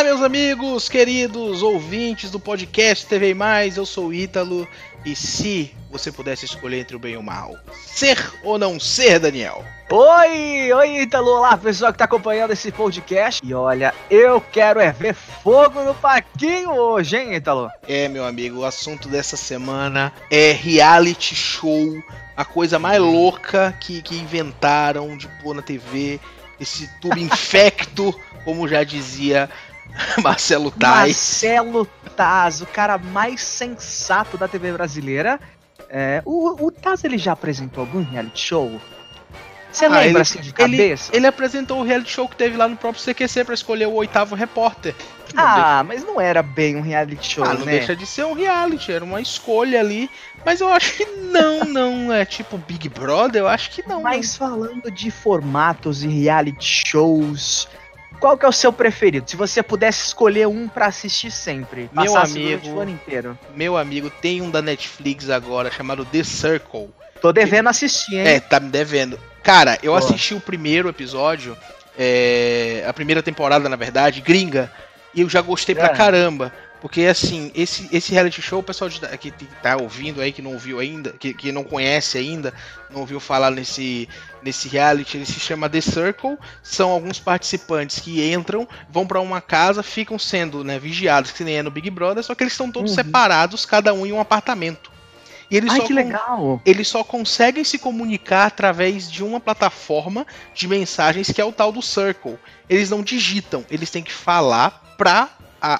Olá, meus amigos, queridos ouvintes do podcast TV Mais, eu sou o Ítalo e se você pudesse escolher entre o bem e o mal, ser ou não ser, Daniel? Oi, oi Ítalo, olá pessoal que tá acompanhando esse podcast. E olha, eu quero é ver fogo no paquinho hoje, hein, Ítalo? É, meu amigo, o assunto dessa semana é reality show, a coisa mais louca que, que inventaram de pôr na TV, esse tubo infecto, como já dizia Marcelo Tais. Marcelo Taz, o cara mais sensato da TV brasileira. É, o, o Taz ele já apresentou algum reality show? Você Ah, lembra ele- assim de cabeça? Ele, ele apresentou o reality show que teve lá no próprio CQC pra escolher o oitavo repórter. Não Ah, mas não era bem um reality show, Ah, não né? deixa de ser um reality, era uma escolha ali. Mas eu acho que não, não é tipo Big Brother, eu acho que não. Mas falando de formatos e reality shows, qual que é o seu preferido? Se você pudesse escolher um pra assistir sempre, Meu amigo. o ano inteiro. Meu amigo, tem um da Netflix agora chamado The Circle. Tô devendo assistir, hein? É, tá me devendo. Cara, eu Boa. assisti o primeiro episódio, é, a primeira temporada, na verdade, gringa, e eu já gostei pra É. caramba. Porque, assim, esse, esse reality show, o pessoal de- que tá ouvindo aí, que não ouviu ainda, que, que não conhece ainda, não ouviu falar nesse, nesse reality, ele se chama The Circle. São alguns participantes que entram, vão pra uma casa, ficam sendo né, vigiados, que nem é no Big Brother, só que eles estão todos Uhum. separados, cada um em um apartamento. E eles Ai, só que legal. eles só conseguem se comunicar através de uma plataforma de mensagens que é o tal do Circle. Eles não digitam, eles têm que falar pra a,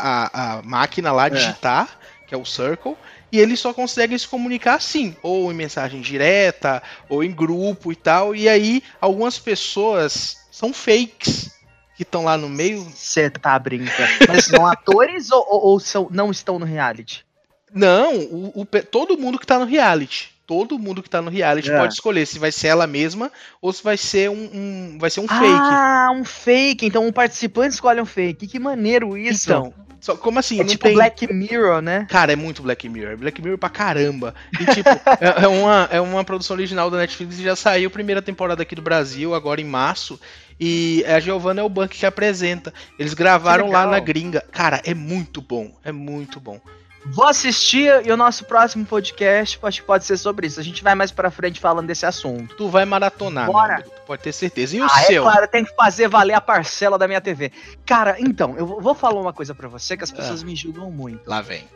a, a máquina lá É. digitar, que é o Circle, e eles só conseguem se comunicar assim, ou em mensagem direta, ou em grupo e tal. E aí, algumas pessoas são fakes que estão lá no meio. Você tá brincando. Mas são atores ou, ou- ou são, não estão no reality? Não, o, o todo mundo que tá no reality. Todo mundo que tá no reality É. pode escolher se vai ser ela mesma ou se vai ser um, um- vai ser um fake. Ah, um fake. Então um participante escolhe um fake. Que maneiro isso. Então, só, como assim? é não tipo tem... Black Mirror, né? Cara, é muito Black Mirror. Black Mirror pra caramba. E, tipo, é, é uma, é uma produção original da Netflix e já saiu a primeira temporada aqui do Brasil, agora em março. E a Giovanna Elbank que apresenta. Eles gravaram lá na gringa. Cara, é muito bom. É muito bom. Vou assistir e o nosso próximo podcast acho que pode ser sobre isso. A gente vai mais pra frente falando desse assunto. Tu vai maratonar, Bora. pode ter certeza. E o ah, seu? é claro, tem que fazer valer a parcela da minha TV. Cara, então, eu vou- falar uma coisa pra você que as pessoas me julgam muito. Lá vem.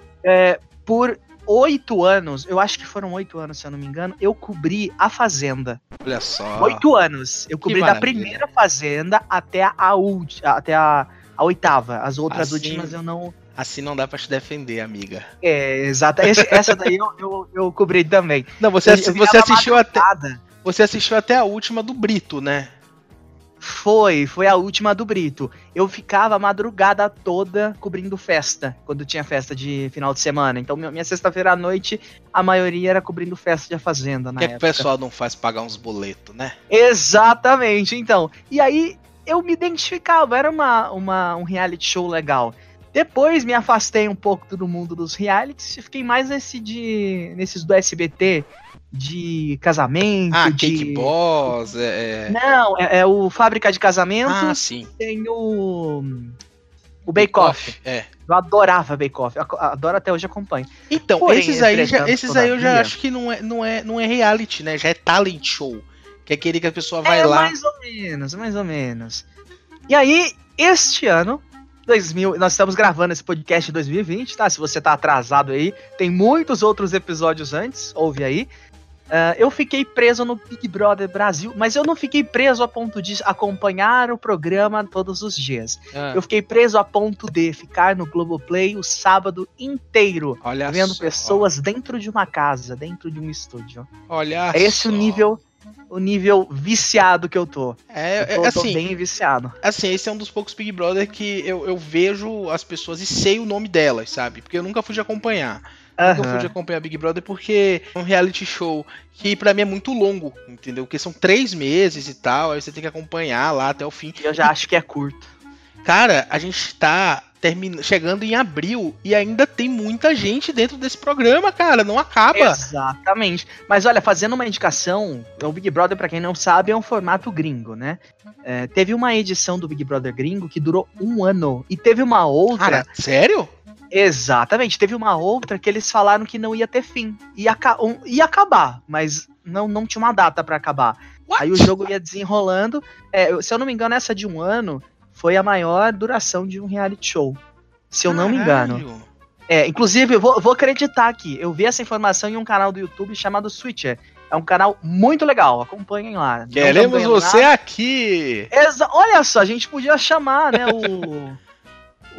Por oito anos, eu acho que foram oito anos, se eu não me engano, eu cobri a Fazenda. Olha só. Oito anos. Eu cobri da primeira Fazenda até a última, até a, a oitava. As outras Assim- últimas eu não. Assim não dá pra te defender, amiga. É, exato. Esse- essa daí eu, eu, eu cobri também. Não, você, Eu- você assistiu até. madrugada. Você assistiu até a última do Brito, né? Foi, foi a última do Brito. Eu ficava a madrugada toda cobrindo festa, quando tinha festa de final de semana. Então, minha sexta-feira à noite, a maioria era cobrindo festa de Fazenda na que, é que o época. pessoal não faz pagar uns boletos, né? Exatamente, então. E aí, eu me identificava, era uma, uma, um reality show legal. Depois me afastei um pouco do mundo dos realities e fiquei mais nesse de, nesses do SBT, de casamento, Ah, de... Cake Boss, é. é- Não, é, é o Fábrica de Casamento, Ah, sim. tem o. O Bake Off. É. Eu adorava Bake Off. Adoro até hoje acompanho. Então, Porém, esses aí, já, esses aí eu já acho que não é, não, é, não é reality, né? Já é talent show. Que é aquele que a pessoa vai é lá. mais ou menos, mais ou menos. E aí, este ano, 2000, nós estamos gravando esse podcast em 2020, tá? Se você tá atrasado aí, tem muitos outros episódios antes, ouve aí. Ah, eu fiquei preso no Big Brother Brasil, mas eu não fiquei preso a ponto de acompanhar o programa todos os dias. Ah, Eu fiquei preso a ponto de ficar no Globoplay o sábado inteiro, olha vendo só, pessoas dentro de uma casa, dentro de um estúdio. Olha É esse só. o nível, o nível viciado que eu tô. É, Eu tô, é tô assim, bem viciado. assim, esse é um dos poucos Big Brother que eu, eu vejo as pessoas e sei o nome delas, sabe? Porque eu nunca fui de acompanhar. Nunca fui de acompanhar Big Brother porque é um reality show que pra mim é muito longo, entendeu? Porque são três meses e tal, aí você tem que acompanhar lá até o fim. Eu já acho que é curto. Cara, a gente tá termina, chegando em abril e ainda tem muita gente dentro desse programa, cara. Não acaba. Exatamente. Mas olha, fazendo uma indicação, o Big Brother, para quem não sabe, é um formato gringo, né? É, teve uma edição do Big Brother gringo que durou um ano. E teve uma outra. Cara, sério? Exatamente. Teve uma outra que eles falaram que não ia ter fim. Ia, um, ia acabar, mas não, não tinha uma data para acabar. What? Aí o jogo ia desenrolando. É, se eu não me engano, essa de um ano foi a maior duração de um reality show. Se eu Caralho. não me engano. É, inclusive, eu vou, vou acreditar aqui. Eu vi essa informação em um canal do YouTube chamado Switcher. É um canal muito legal, acompanhem lá. Queremos você nada. aqui! Exa Olha só, a gente podia chamar, né, o,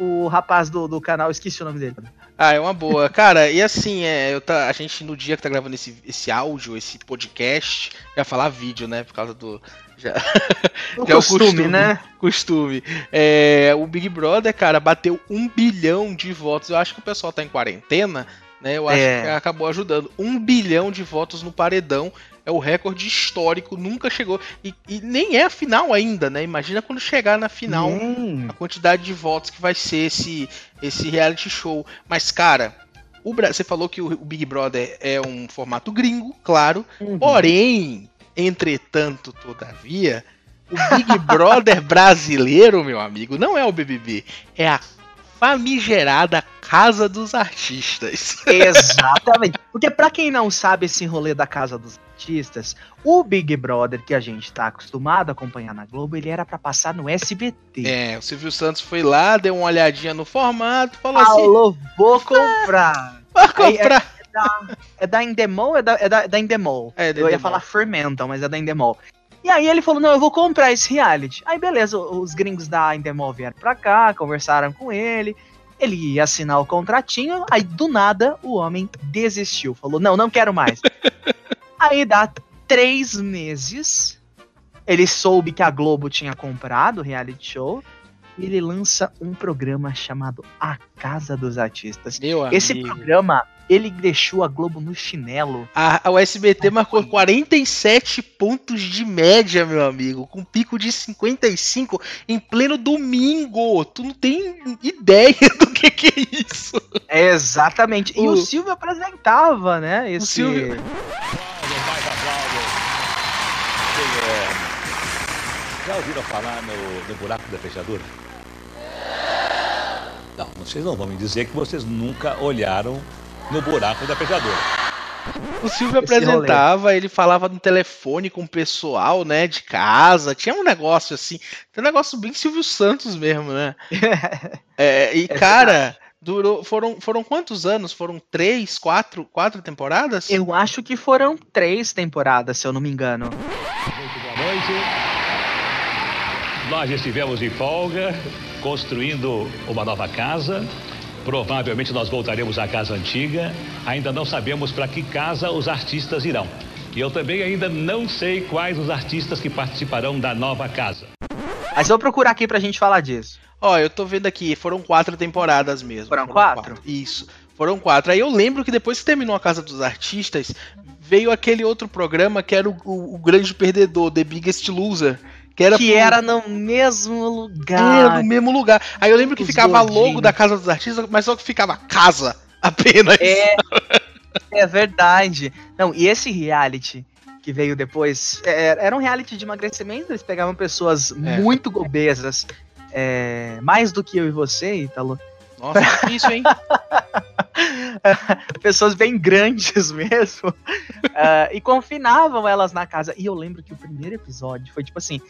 o rapaz do, do canal, esqueci o nome dele. Ah, é uma boa. Cara, e assim, é, eu tá, a gente no dia que tá gravando esse, esse áudio, esse podcast, vai falar vídeo, né? Por causa do. Já, o já é costume, costume, né? Costume. É, o Big Brother, cara, bateu um bilhão de votos. Eu acho que o pessoal tá em quarentena, né? Eu acho é. que acabou ajudando. Um bilhão de votos no paredão é o recorde histórico, nunca chegou. E, e, nem é a final ainda, né? Imagina quando chegar na final hum. a quantidade de votos que vai ser esse, esse reality show. Mas, cara, o, você falou que o, o Big Brother é um formato gringo, claro. Uhum. Porém, entretanto, todavia, o Big Brother brasileiro, meu amigo, não é o BBB, é a famigerada Casa dos Artistas. Exatamente. Porque para quem não sabe esse rolê da Casa dos Artistas, o Big Brother que a gente tá acostumado a acompanhar na Globo, ele era para passar no SBT. É, o Silvio Santos foi lá, deu uma olhadinha no formato, falou, falou assim: vou comprar. Vou comprar. É, é, da, é da Endemol? É da, é da, da Endemol. É, Eu ia falar Fermental, mas é da Endemol. E aí ele falou: não, eu vou comprar esse reality. Aí beleza, os gringos da Endemol vieram pra cá, conversaram com ele. Ele ia assinar o contratinho, aí do nada o homem desistiu. Falou: não, não quero mais. aí dá três meses. Ele soube que a Globo tinha comprado o reality show ele lança um programa chamado A Casa dos Artistas. Meu Esse amigo. programa, ele deixou a Globo no chinelo. A, a SBT marcou 47 pontos de média, meu amigo, com pico de 55 em pleno domingo. Tu não tem ideia do que, que é isso. É exatamente. E o, o Silvio apresentava, né? Esse... O Silvio... Já ouviram falar no, no buraco da fechadura? Não, vocês não vão me dizer que vocês nunca olharam no buraco da fechadura. O Silvio apresentava, ele falava no telefone com o pessoal, né, de casa. Tinha um negócio assim, tem um negócio bem Silvio Santos mesmo, né? é, e é cara, durou, foram, foram quantos anos? Foram três, quatro, quatro temporadas? Eu acho que foram três temporadas, se eu não me engano. Muito boa noite. Nós estivemos de folga, construindo uma nova casa. Provavelmente nós voltaremos à casa antiga. Ainda não sabemos para que casa os artistas irão. E eu também ainda não sei quais os artistas que participarão da nova casa. Mas vou procurar aqui pra gente falar disso. Ó, eu tô vendo aqui, foram quatro temporadas mesmo. Foram, foram quatro? quatro? Isso. Foram quatro. Aí eu lembro que depois que terminou a Casa dos Artistas, veio aquele outro programa que era o, o, o Grande Perdedor, The Biggest Loser que era, que pro... era no mesmo lugar. Era no mesmo lugar. Aí eu lembro que ficava gordinhos. logo da Casa dos Artistas, mas só que ficava casa apenas. É, é verdade. Não, e esse reality que veio depois, é, era um reality de emagrecimento, eles pegavam pessoas é. muito obesas, é, mais do que eu e você, Ítalo. Nossa, difícil, hein? Pessoas bem grandes mesmo. Uh, e confinavam elas na casa. E eu lembro que o primeiro episódio foi tipo assim: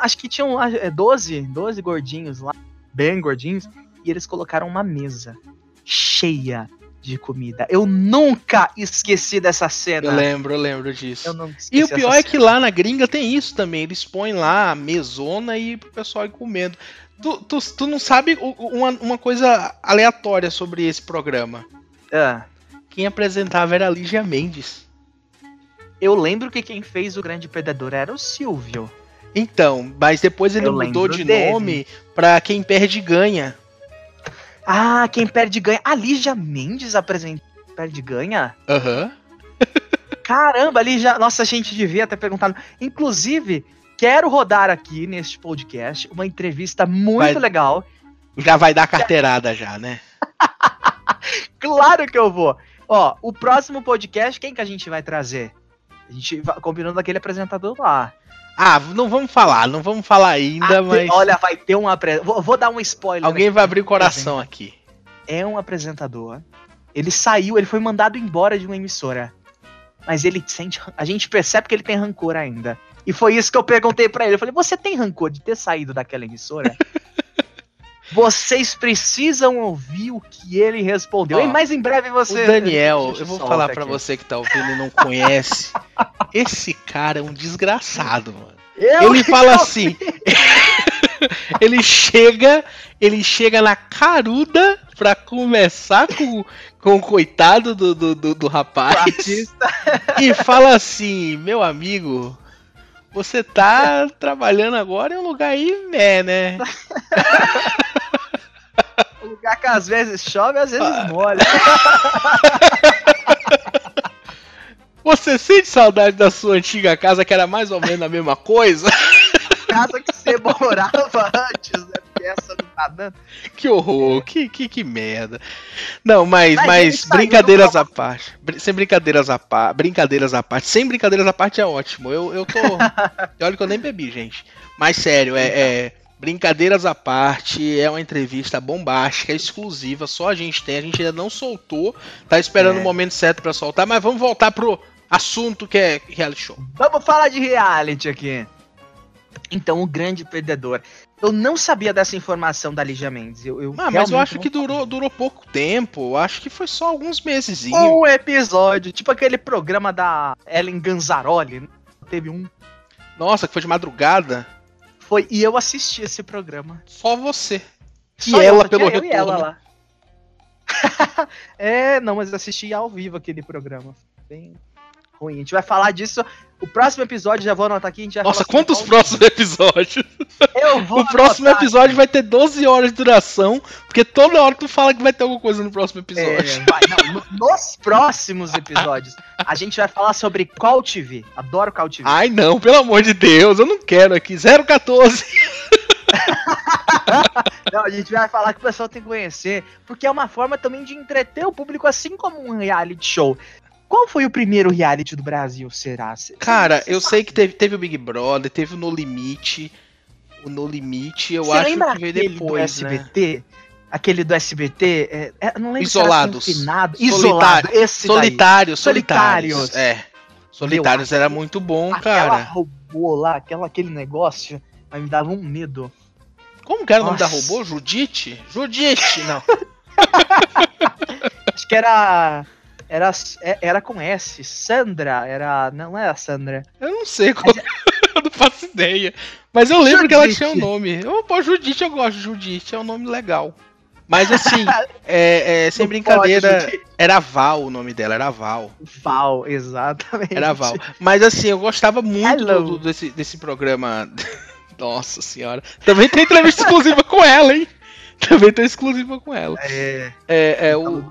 acho que tinham 12, 12 é, gordinhos lá, bem gordinhos, e eles colocaram uma mesa cheia de comida. Eu nunca esqueci dessa cena. Eu lembro, eu lembro disso. Eu e o pior é que lá na gringa tem isso também. Eles põem lá a mesona e o pessoal ir comendo. Tu, tu, tu não sabe uma, uma coisa aleatória sobre esse programa? Ah. Quem apresentava era a Lígia Mendes. Eu lembro que quem fez o Grande Perdedor era o Silvio. Então, mas depois ele Eu mudou de dele. nome pra Quem Perde Ganha. Ah, Quem Perde Ganha. A Lígia Mendes apresenta Perde Ganha? Aham. Uhum. Caramba, ali já. Nossa, a gente devia ter perguntado. Inclusive, quero rodar aqui neste podcast uma entrevista muito Vai... legal Já vai dar carteirada já, né? claro que eu vou. Ó, o próximo podcast, quem que a gente vai trazer? A gente vai combinando aquele apresentador lá. Ah, não vamos falar, não vamos falar ainda, Ah, mas. Olha, vai ter um apresentador. Vou, vou dar um spoiler. Alguém aqui. vai abrir o coração aqui. É um apresentador. Ele saiu, ele foi mandado embora de uma emissora. Mas ele sente. A gente percebe que ele tem rancor ainda. E foi isso que eu perguntei pra ele. Eu falei: Você tem rancor de ter saído daquela emissora? Vocês precisam ouvir o que ele respondeu. Ó, e mais em breve você. o Daniel, eu vou falar pra aqui. você que tá ouvindo e não conhece. Esse cara é um desgraçado, mano. Eu Ele fala tô- assim. ele chega, ele chega na caruda pra conversar com, com o coitado do, do, do, do rapaz e fala assim, meu amigo, você tá trabalhando agora em um lugar aí, né, né? O lugar que às vezes chove, às vezes Ah. molha. Você sente saudade da sua antiga casa que era mais ou menos a mesma coisa? Casa que você morava antes, né? Essa não tá dando. Que horror, que, que, que merda. Não, mas, Mas mas brincadeiras à parte. Sem brincadeiras à parte. Brincadeiras à parte. Sem brincadeiras à parte é ótimo. Eu, eu tô. olha que eu nem bebi, gente. Mas sério, é, é- Brincadeiras à parte, é uma entrevista bombástica, exclusiva, só a gente tem, a gente ainda não soltou, tá esperando É. o momento certo pra soltar, mas vamos voltar pro assunto que é reality show. Vamos falar de reality aqui. Então, o grande perdedor. Eu não sabia dessa informação da Ligia Mendes. Eu, eu Ah, mas eu acho que durou, durou pouco tempo, eu acho que foi só alguns meses. Um episódio, tipo aquele programa da Ellen Ganzaroli. né? Teve um. Nossa, que foi de madrugada. Foi, e eu assisti esse programa. Só você. E ela pelo e ela retorno. lá. é, não, mas assisti ao vivo aquele programa. Bem ruim. A gente vai falar disso. O próximo episódio, já vou anotar aqui, a gente vai Nossa, quantos próximos episódios? Eu vou O próximo anotar episódio vai ter 12 horas de duração, porque toda hora tu fala que vai ter alguma coisa no próximo episódio. É, vai, não, no- nos próximos episódios, a gente vai falar sobre Call TV. Adoro Call TV. Ai não, pelo amor de Deus, eu não quero aqui. 014. Não, a gente vai falar que o pessoal tem que conhecer, porque é uma forma também de entreter o público, assim como um reality show. Qual foi o primeiro reality do Brasil, será? Cara, eu sei que teve, teve o Big Brother, teve o No Limite. O No Limite, eu Cê acho que veio depois, do né? SBT? Aquele do SBT? É, é, eu não lembro Isolados. se era. Solitário- Isolado, esse daí. Solitários, Solitários. solitários. É. Solitários era muito bom, Aquela cara. robô lá, aquela, aquele negócio, mas me dava um medo. Como que era o nome da Nossa. robô? Judite? Judite, não. Acho que era. Era, é- era com S. Sandra, era. Não era Sandra. Eu não sei qual. eu não faço ideia. Mas eu lembro que ela Judite. tinha um nome. Eu, pô, Judite eu gosto de Judite, é um nome legal. Mas assim, é, é, sem Não brincadeira, pode, era Val o nome dela, era Val. Val, exatamente. Era Val. Mas assim, eu gostava muito do- do- desse, desse programa. Nossa senhora. Também tem entrevista exclusiva com ela, hein? Também tem exclusiva com ela. É, É, é o.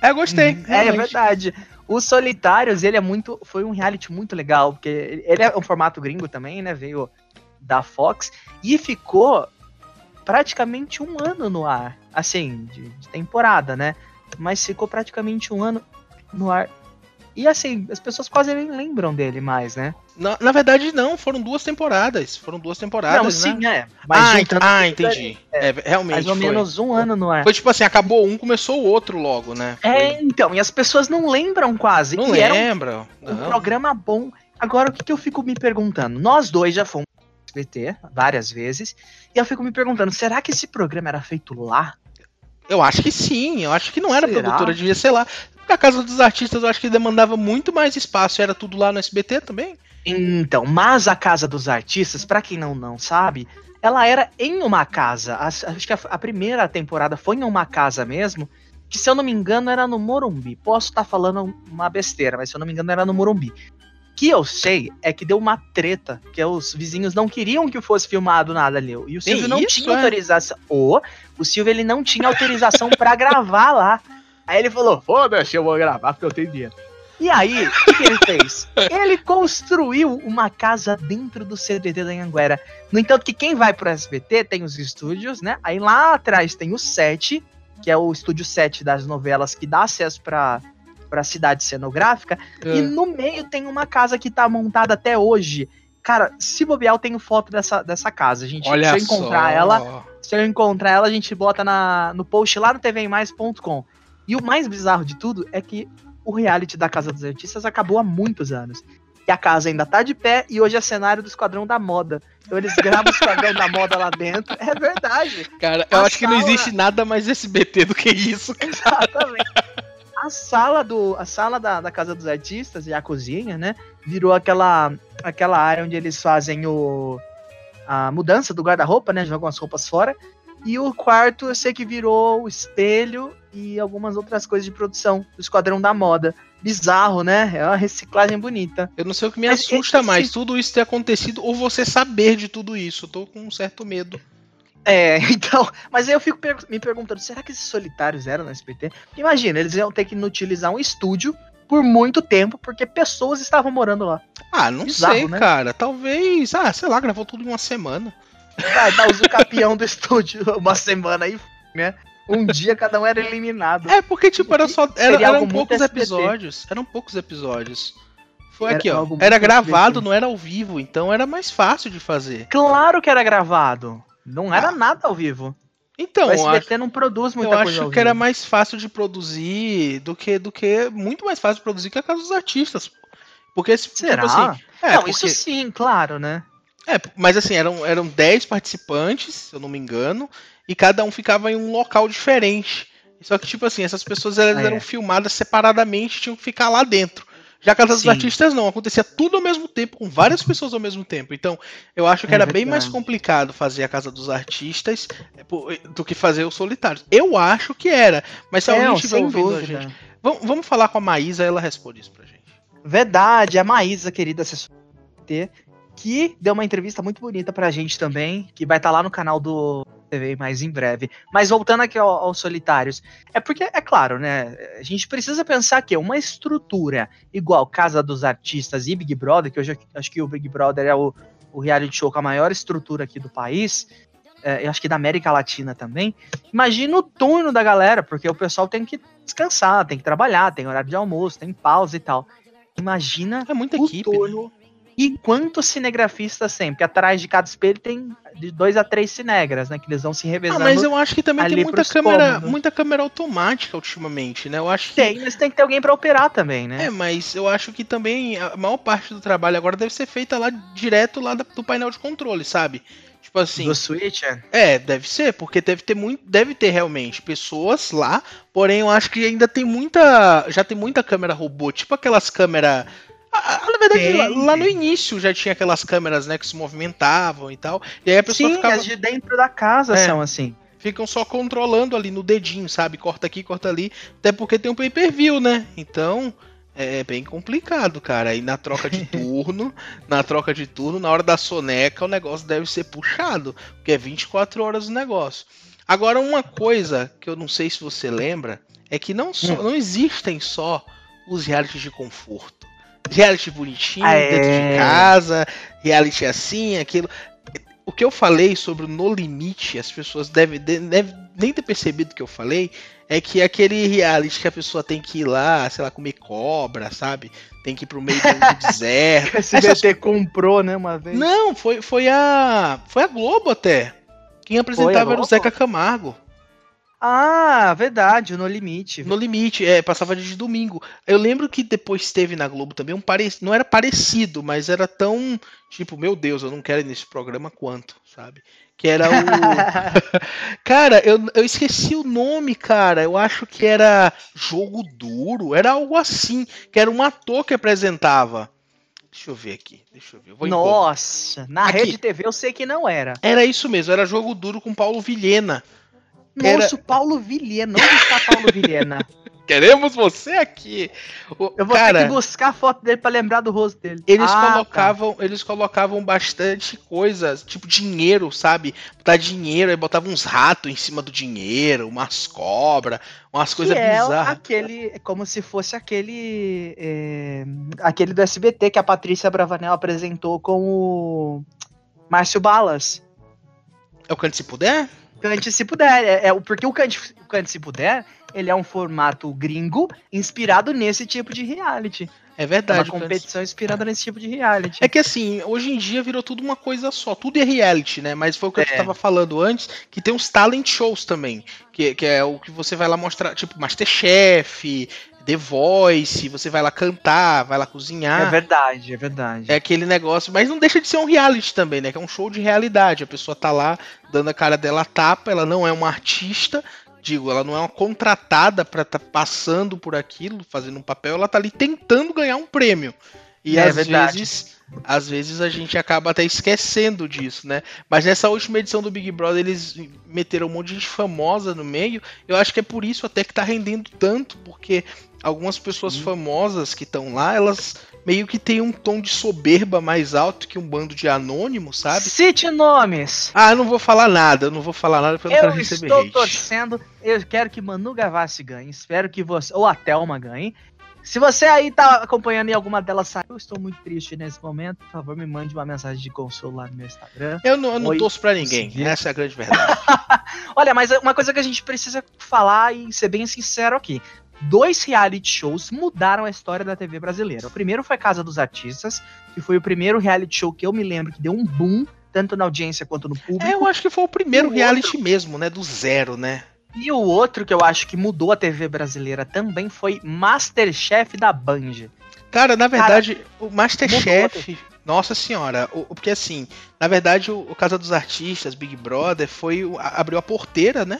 É, gostei. Uhum. É, é verdade. Os Solitários, ele é muito. Foi um reality muito legal, porque ele ele é um formato gringo também, né? Veio da Fox e ficou praticamente um ano no ar. Assim, de, de temporada, né? Mas ficou praticamente um ano no ar. E assim, as pessoas quase nem lembram dele mais, né? Na, na verdade, não, foram duas temporadas. Foram duas temporadas. Não, né? sim, é. ah, ent- ah, entendi. É, realmente. Mais ou foi. menos um ano no ar. Foi tipo assim, acabou um, começou o outro logo, né? Foi- É, então, e as pessoas não lembram quase. Não era um lembro. um Não. programa bom. Agora, o que, que eu fico me perguntando? Nós dois já fomos no SBT várias vezes, e eu fico me perguntando, será que esse programa era feito lá? Eu acho que sim, eu acho que não era Será? produtora, devia ser lá. A Casa dos Artistas eu acho que demandava muito mais espaço, era tudo lá no SBT também. Então, mas a Casa dos Artistas, pra quem não, não sabe, ela era em uma casa. As- Acho que a, a primeira temporada foi em uma casa mesmo, que se eu não me engano era no Morumbi. Posso estar falando uma besteira, mas se eu não me engano era no Morumbi. O que eu sei é que deu uma treta, que os vizinhos não queriam que fosse filmado nada ali. E o Silvio não isso, tinha é? autorização. Ô, o Silvio ele não tinha autorização pra gravar lá. Aí ele falou: foda-se, eu vou gravar porque eu tenho dinheiro. E aí, o que, ele fez? Ele construiu uma casa dentro do CDT da Anhanguera. No entanto, que quem vai pro SBT tem os estúdios, né? Aí lá atrás tem o 7, que é o estúdio 7 das novelas que dá acesso pra, pra cidade cenográfica. É. E no meio tem uma casa que tá montada até hoje. Cara, se bobear, eu tenho foto dessa, dessa casa. Gente, Olha se eu encontrar só. ela, se eu encontrar ela, a gente bota na, no post lá no tvmais.com. E o mais bizarro de tudo é que o reality da Casa dos Artistas acabou há muitos anos. E a casa ainda tá de pé e hoje é cenário do Esquadrão da Moda. Então eles gravam o Esquadrão da Moda lá dentro. É verdade. Cara, eu A acho que não sala- existe nada mais SBT do que isso. Exatamente. A sala do a sala da, da Casa dos Artistas e a cozinha, né, virou aquela aquela área onde eles fazem o a mudança do guarda-roupa, né, jogam as roupas fora. E o quarto eu sei que virou o espelho e algumas outras coisas de produção do Esquadrão da Moda. Bizarro, né? É uma reciclagem bonita. Eu não sei o que me Mas assusta esse- mais, tudo isso ter acontecido ou você saber de tudo isso. Eu tô com um certo medo. É, então, mas aí eu fico per- me perguntando, será que esses solitários eram no? Porque Imagina, eles iam ter que utilizar um estúdio por muito tempo, porque pessoas estavam morando lá. Ah, não Bizarro, sei, né? cara. Talvez, ah, sei lá, gravou tudo em uma semana. Vai dar o campeão do estúdio uma semana aí, né? Um dia cada um era eliminado. É, porque, tipo, era só. Era, eram poucos SBT. episódios. Eram poucos episódios. Foi Era aqui, ó. Era gravado, SBT. não era ao vivo, então era mais fácil de fazer. Claro que era gravado. Não era Ah. nada ao vivo. Então, o eu acho, SBT não produz muita eu coisa acho ao que era mais fácil de produzir do que. do que. Muito mais fácil de produzir que a casa dos artistas. Porque esse. Será? Tipo assim, é, não, porque- isso sim, claro, né? É, mas assim, eram, eram 10 participantes, se eu não me engano, e cada um ficava em um local diferente. Só que, tipo assim, essas pessoas elas É. eram filmadas separadamente, tinham que ficar lá dentro. Já a Casa dos Sim. Artistas não, acontecia tudo ao mesmo tempo, com várias pessoas ao mesmo tempo. Então, eu acho que É era bem mais verdade. complicado fazer a Casa dos Artistas é, do que fazer os solitários. Eu acho que era, mas se alguém Não, estiver ouvindo a dúvida. gente. Vamos, vamos falar com a Maísa, ela responde isso pra gente. Verdade, a Maísa, querida assessora que deu uma entrevista muito bonita pra gente também, que vai estar lá no canal do TV mais em breve. Mas voltando aqui ao- aos solitários, é porque, é claro, né, a gente precisa pensar que uma estrutura igual Casa dos Artistas e Big Brother, que hoje eu acho que o Big Brother é o, o reality show com a maior estrutura aqui do país, é, eu acho que da América Latina também, imagina o turno da galera, porque o pessoal tem que descansar, tem que trabalhar, tem horário de almoço, tem pausa e tal. Imagina É muita o equipe. né? E quantos cinegrafistas tem, porque atrás de cada espelho tem de dois a três cinegras, né, que eles vão se Ah, revezando. mas eu acho que também tem muita câmera, cômodos. muita câmera automática ultimamente, né? Eu acho que Tem, mas tem que ter alguém pra operar também, né? É, mas eu acho que também a maior parte do trabalho agora deve ser feita lá direto lá do painel de controle, sabe? Tipo assim, Do Switcher. é, deve ser, porque deve ter muito, deve ter realmente pessoas lá, porém eu acho que ainda tem muita, já tem muita câmera robô, tipo aquelas câmeras ah, na verdade, Tem. lá, lá no início já tinha aquelas câmeras, né, que se movimentavam e tal. E aí a pessoa Sim, ficava, as de dentro da casa É. são assim. ficam só controlando ali no dedinho, sabe? Corta aqui, corta ali. Até porque tem um pay-per-view, né? Então é bem complicado, cara. E na troca de turno, na troca de turno, na hora da soneca, o negócio deve ser puxado. Porque é 24 horas o negócio. Agora, uma coisa que eu não sei se você lembra é que não, só, Hum. não existem só os realities de conforto. Reality bonitinho, Ah, é. dentro de casa, reality assim, aquilo. O que eu falei sobre o No Limite, as pessoas devem, de- devem nem ter percebido que eu falei, é que é aquele reality que a pessoa tem que ir lá, sei lá, comer cobra, sabe? Tem que ir pro meio do, deserto. O SBT comprou, né, uma vez. Não, foi, foi a. Foi a Globo até. Quem apresentava era o? Zeca Camargo. Ah, verdade, o No Limite. No limite, é, passava de domingo. Eu lembro que depois teve na Globo também um parecido. Não era parecido, mas era tão. Tipo, meu Deus, eu não quero ir nesse programa quanto, sabe? Que era o. cara, eu, eu esqueci o nome, cara. Eu acho que era Jogo Duro. Era algo assim. Que era um ator que apresentava. Deixa eu ver aqui. Deixa eu ver. eu. Nossa, na Aqui. Rede TV eu sei que não era. Era isso mesmo, era jogo duro com Paulo Vilhena. Era... Paulo Vilhena. Onde está Paulo Vilhena? Queremos você aqui. O, eu vou cara, ter que buscar a foto dele para lembrar do rosto dele. Eles ah, colocavam, tá. eles colocavam bastante coisas, tipo dinheiro, sabe? Botar dinheiro, aí botavam uns ratos em cima do dinheiro, umas cobras, umas coisas é bizarras. aquele, é como se fosse aquele é, aquele do SBT que a Patrícia Bravanel apresentou com o Márcio Balas. É o Cante Se Puder? Cante Se Puder. É, é, porque o Cante, o Cante Se Puder ele é um formato gringo inspirado nesse tipo de reality. É verdade. É uma competição inspirada nesse tipo de reality. É que assim, hoje em dia virou tudo uma coisa só. Tudo é reality, né? Mas foi o que é. eu tava falando antes, que tem uns talent shows também. Que, que é o que você vai lá mostrar, tipo, Masterchef, The Voice, você vai lá cantar, vai lá cozinhar. É verdade, é verdade. É aquele negócio, mas não deixa de ser um reality também, né? Que é um show de realidade. A pessoa tá lá dando a cara dela a tapa, ela não é uma artista, digo, ela não é uma contratada para estar tá passando por aquilo, fazendo um papel, ela tá ali tentando ganhar um prêmio. E é, às verdade. vezes, às vezes a gente acaba até esquecendo disso, né? Mas nessa última edição do Big Brother eles meteram um monte de gente famosa no meio. Eu acho que é por isso até que tá rendendo tanto, porque algumas pessoas Sim. famosas que estão lá, elas meio que tem um tom de soberba mais alto que um bando de anônimos, sabe? Cite nomes! Ah, eu não vou falar nada, eu não vou falar nada porque eu não quero receber estou hate. torcendo, eu quero que Manu Gavassi ganhe, espero que você, ou a Thelma ganhe. Se você aí tá acompanhando e alguma delas saiu, eu estou muito triste nesse momento, por favor, me mande uma mensagem de consolo lá no meu Instagram. Eu não, eu não torço pra ninguém, essa é a grande verdade. Olha, mas uma coisa que a gente precisa falar e ser bem sincero aqui dois reality shows mudaram a história da TV brasileira. O primeiro foi Casa dos Artistas, que foi o primeiro reality show que eu me lembro que deu um boom, tanto na audiência quanto no público. É, eu acho que foi o primeiro o reality outro... mesmo, né? Do zero, né? E o outro que eu acho que mudou a TV brasileira também foi Masterchef da Band. Cara, na verdade, Cara, o Masterchef. Nossa senhora, o, porque assim, na verdade, o, o Casa dos Artistas, Big Brother, foi abriu a porteira, né?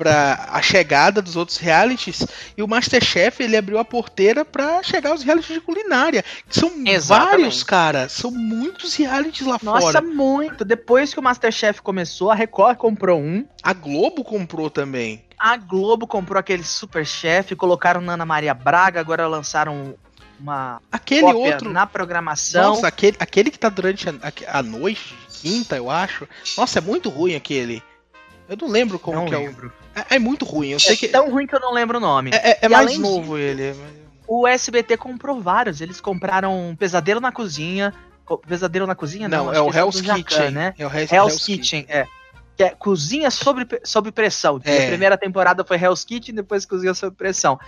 Para a chegada dos outros realities e o Masterchef ele abriu a porteira para chegar aos realities de culinária. Que são Exatamente. vários, cara. São muitos realities lá Nossa, fora. Nossa, muito. Depois que o Masterchef começou, a Record comprou um. A Globo comprou também. A Globo comprou aquele Super Chef, colocaram na Ana Maria Braga, agora lançaram uma aquele outro na programação. Nossa, aquele, aquele que tá durante a, a noite, quinta, eu acho. Nossa, é muito ruim aquele. Eu não lembro como não que lembro. é o. É, é, muito ruim. Eu sei é que... tão ruim que eu não lembro o nome. É, é, é mais novo de... ele. O SBT comprou vários. Eles compraram Pesadelo na Cozinha. Pesadelo na Cozinha? Não, não é o Hell's Kitchen. né? É o Hell's, Hell's Kitchen, Kitchen, é. Que é Cozinha sob, sob Pressão. É. A primeira temporada foi Hell's Kitchen, depois Cozinha sob Pressão.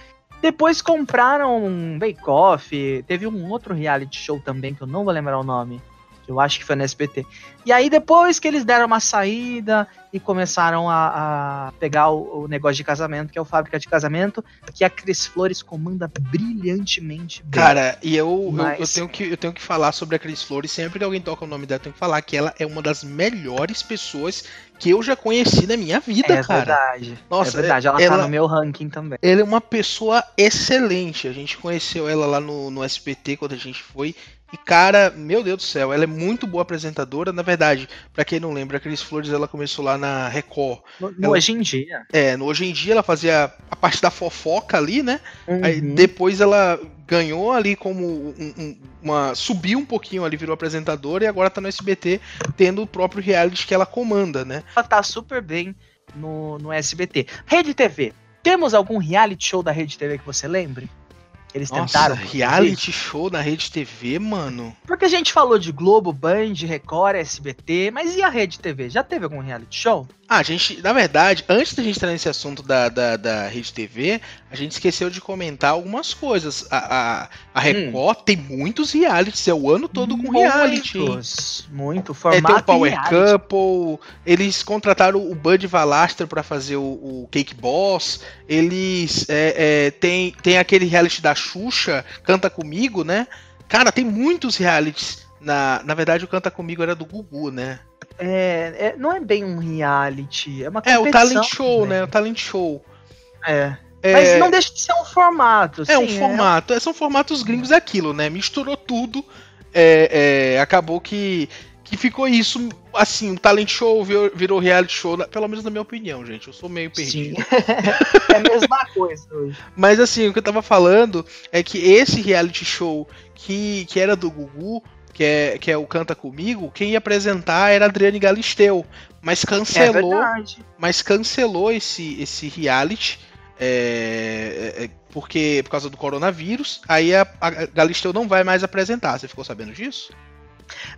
Depois compraram Bake Off. Teve um outro reality show também, que eu não vou lembrar o nome. Eu acho que foi no SBT. E aí, depois que eles deram uma saída e começaram a, a pegar o, o, negócio de casamento, que é o Fábrica de Casamento, que a Cris Flores comanda brilhantemente bem. Cara, e eu, Mas... eu, eu, tenho que, eu tenho que falar sobre a Cris Flores, sempre que alguém toca o nome dela, eu tenho que falar que ela é uma das melhores pessoas que eu já conheci na minha vida, é cara. Verdade. Nossa, é verdade. Ela, tá ela tá no meu ranking também. Ela é uma pessoa excelente. A gente conheceu ela lá no, no SPT quando a gente foi. E cara, meu Deus do céu, ela é muito boa apresentadora. Na verdade, para quem não lembra, a Cris Flores ela começou lá na Record. No, no ela, Hoje em Dia. É, no Hoje em Dia ela fazia a parte da fofoca ali, né? Uhum. Aí depois ela ganhou ali como um, um, uma. subiu um pouquinho ali, virou apresentadora e agora tá no SBT tendo o próprio reality que ela comanda, né? Ela tá super bem no, no SBT. Rede TV. Temos algum reality show da Rede TV que você lembre? Eles Nossa, tentaram. Reality show na Rede TV, mano. Porque a gente falou de Globo, Band, Record, SBT, mas e a Rede TV? Já teve algum reality show? Ah, a gente, na verdade, antes da gente entrar nesse assunto da, da, da Rede TV, a gente esqueceu de comentar algumas coisas. A, a, a hum. Record hum. tem muitos realities, é o ano todo com reality. Muitos, muito. Formato é, tem o Power reality. Couple, eles contrataram o Bud Valaster para fazer o, o, Cake Boss, eles é, é, tem, tem aquele reality da Xuxa, Canta Comigo, né? Cara, tem muitos realities. Na, na verdade, o Canta Comigo era do Gugu, né? É, é, não é bem um reality, é uma É, o talent show, né? O talent show. É. é. Mas não deixa de ser um formato. É um é. formato. É... São formatos gringos é aquilo, né? Misturou tudo. Acabou que, que ficou isso assim, o talent show virou, virou reality show, pelo menos na minha opinião, gente. Eu sou meio perdido. Sim. é a mesma coisa hoje. Mas assim, o que eu tava falando é que esse reality show que, que era do Gugu, que é, que é o Canta Comigo, quem ia apresentar era Adriane Galisteu. Mas cancelou. É mas cancelou esse, esse reality. É, é, é, porque por causa do coronavírus, aí a, a Galisteu não vai mais apresentar. Você ficou sabendo disso?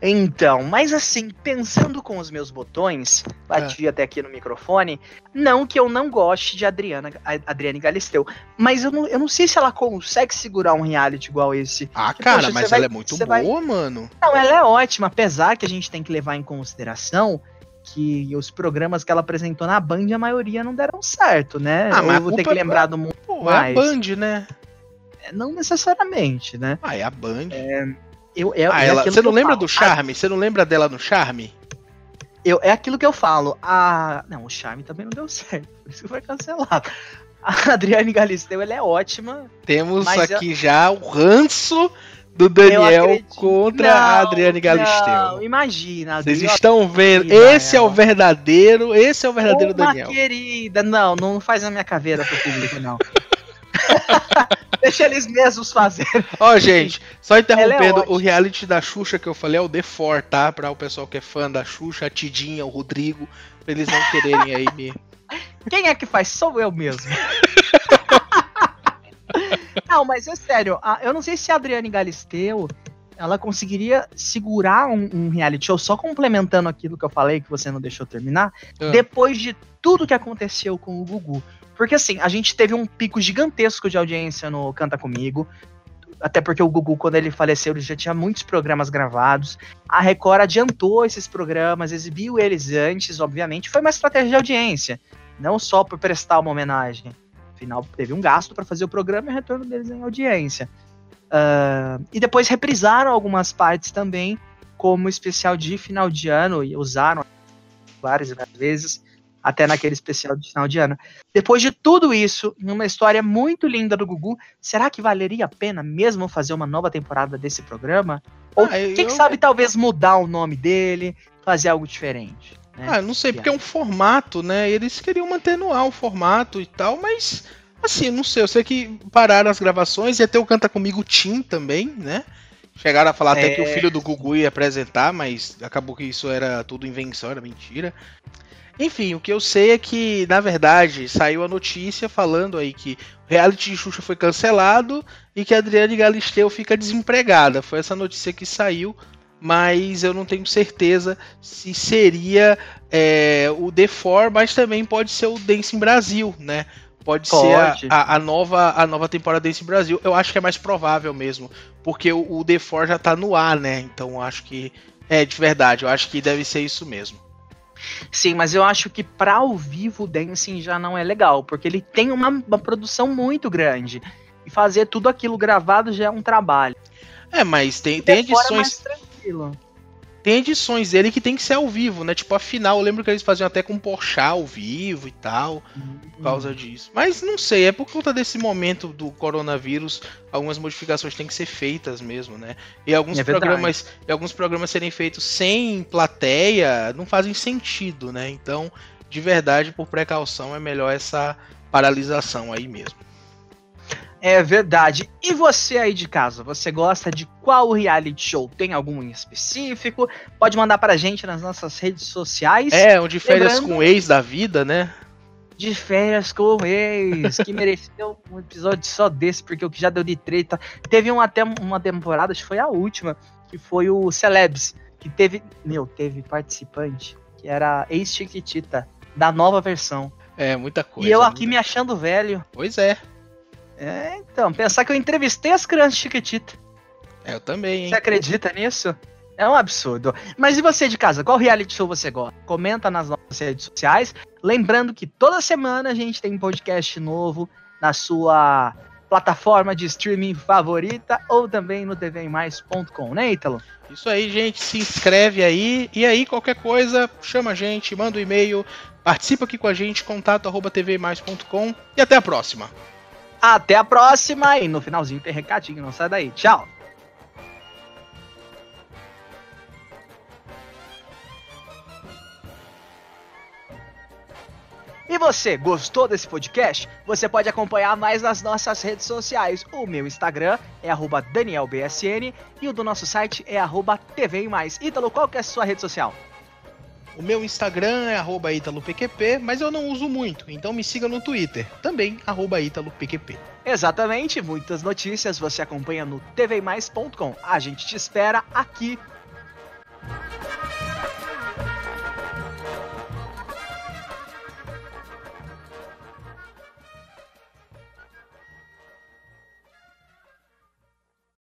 Então, mas assim, pensando com os meus botões, bati é. até aqui no microfone, não que eu não goste de Adriana, Adriane Galisteu, mas eu não, eu não sei se ela consegue segurar um reality igual esse. Ah, que, cara, poxa, mas ela vai, é muito boa, vai... mano. Não, ela é ótima, apesar que a gente tem que levar em consideração que os programas que ela apresentou na Band, a maioria não deram certo, né? Ah, mas eu vou ter que é lembrar do mundo Pô, mais. É a Band, né? É, não necessariamente, né? Ah, é a Band. É, eu, é, ah, é ela, você não lembra do Charme? A... Você não lembra dela no Charme? Eu, é aquilo que eu falo. A... Não, o Charme também não deu certo. Por isso que foi cancelado. A Adriane Galisteu, ela é ótima. Temos aqui eu... já o ranço do Daniel contra não, a Adriane Galisteu. Não, imagina. Vocês estão vendo? Esse é o verdadeiro, esse é o verdadeiro Uma Daniel. querida, não, não faz a minha caveira pro público, não. Deixa eles mesmos fazerem. Ó, gente, só interrompendo, é o reality da Xuxa que eu falei é o The For, tá? Pra o pessoal que é fã da Xuxa, a Tidinha, o Rodrigo, pra eles não quererem aí me. Quem é que faz? Sou eu mesmo. não, mas é sério, eu não sei se a Adriane Galisteu ela conseguiria segurar um, um, reality show só complementando aquilo que eu falei que você não deixou terminar, ah. depois de tudo que aconteceu com o Gugu. Porque assim, a gente teve um pico gigantesco de audiência no Canta Comigo. Até porque o Gugu, quando ele faleceu, ele já tinha muitos programas gravados. A Record adiantou esses programas, exibiu eles antes, obviamente. Foi uma estratégia de audiência. Não só por prestar uma homenagem. Afinal, teve um gasto para fazer o programa e o retorno deles em audiência. Uh, e depois reprisaram algumas partes também, como especial de final de ano, e usaram várias vezes até naquele especial de final de ano. Depois de tudo isso, numa história muito linda do Gugu, será que valeria a pena mesmo fazer uma nova temporada desse programa? Ou ah, quem eu... sabe talvez mudar o nome dele, fazer algo diferente? Né? Ah, não sei, porque é um formato, né? Eles queriam manter no ar o formato e tal, mas assim, não sei, eu sei que pararam as gravações, ia ter o Canta Comigo Tim também, né? Chegaram a falar é... até que o é. filho do Gugu ia apresentar, mas acabou que isso era tudo invenção, era mentira. Enfim, o que eu sei é que, na verdade, saiu a notícia falando aí que o reality de Xuxa foi cancelado e que a Adriane Galisteu fica desempregada. Foi essa notícia que saiu, mas eu não tenho certeza se seria é, o The Four, mas também pode ser o Dance em Brasil, né? Pode, pode. ser a, a, nova, a nova temporada Dance Brasil. Eu acho que é mais provável mesmo, porque o, o The Four já tá no ar, né? Então acho que é de verdade. Eu acho que deve ser isso mesmo. Sim, mas eu acho que para ao vivo o dancing já não é legal, porque ele tem uma, uma produção muito grande. E fazer tudo aquilo gravado já é um trabalho. É, mas tem, tem edições. É tem edições dele que tem que ser ao vivo, né? Tipo, a final, eu lembro que eles faziam até com Porchat ao vivo e tal, uhum. por causa disso. Mas não sei, é por conta desse momento do coronavírus, algumas modificações têm que ser feitas mesmo, né? E alguns é programas, e alguns programas serem feitos sem plateia não fazem sentido, né? Então, de verdade, por precaução, é melhor essa paralisação aí mesmo. É verdade. E você aí de casa, você gosta de qual reality show? Tem algum em específico? Pode mandar pra gente nas nossas redes sociais. É, um de férias Lembrando... com o ex da vida, né? De férias com o ex, que mereceu um episódio só desse, porque o que já deu de treta. Teve um, até uma temporada, acho que foi a última, que foi o Celebs, que teve. Meu, teve participante, que era ex-Chiquitita, da nova versão. É, muita coisa. E eu aqui me achando velho. Pois é. É, então, pensar que eu entrevistei as crianças Chiquitita. É, eu também, hein? Você acredita nisso? É um absurdo. Mas e você de casa? Qual reality show você gosta? Comenta nas nossas redes sociais. Lembrando que toda semana a gente tem um podcast novo na sua plataforma de streaming favorita ou também no tvmais.com, né, Ítalo? Isso aí, gente. Se inscreve aí. E aí, qualquer coisa, chama a gente, manda um e-mail, participa aqui com a gente, contato arroba tvmais.com e até a próxima. Até a próxima e no finalzinho tem recadinho, não sai daí. Tchau! E você, gostou desse podcast? Você pode acompanhar mais nas nossas redes sociais. O meu Instagram é DanielBSN e o do nosso site é TV e mais. Ítalo, qual que é a sua rede social? O meu Instagram é ítaloPQP, mas eu não uso muito, então me siga no Twitter, também ítaloPQP. Exatamente, muitas notícias você acompanha no tvmais.com. A gente te espera aqui.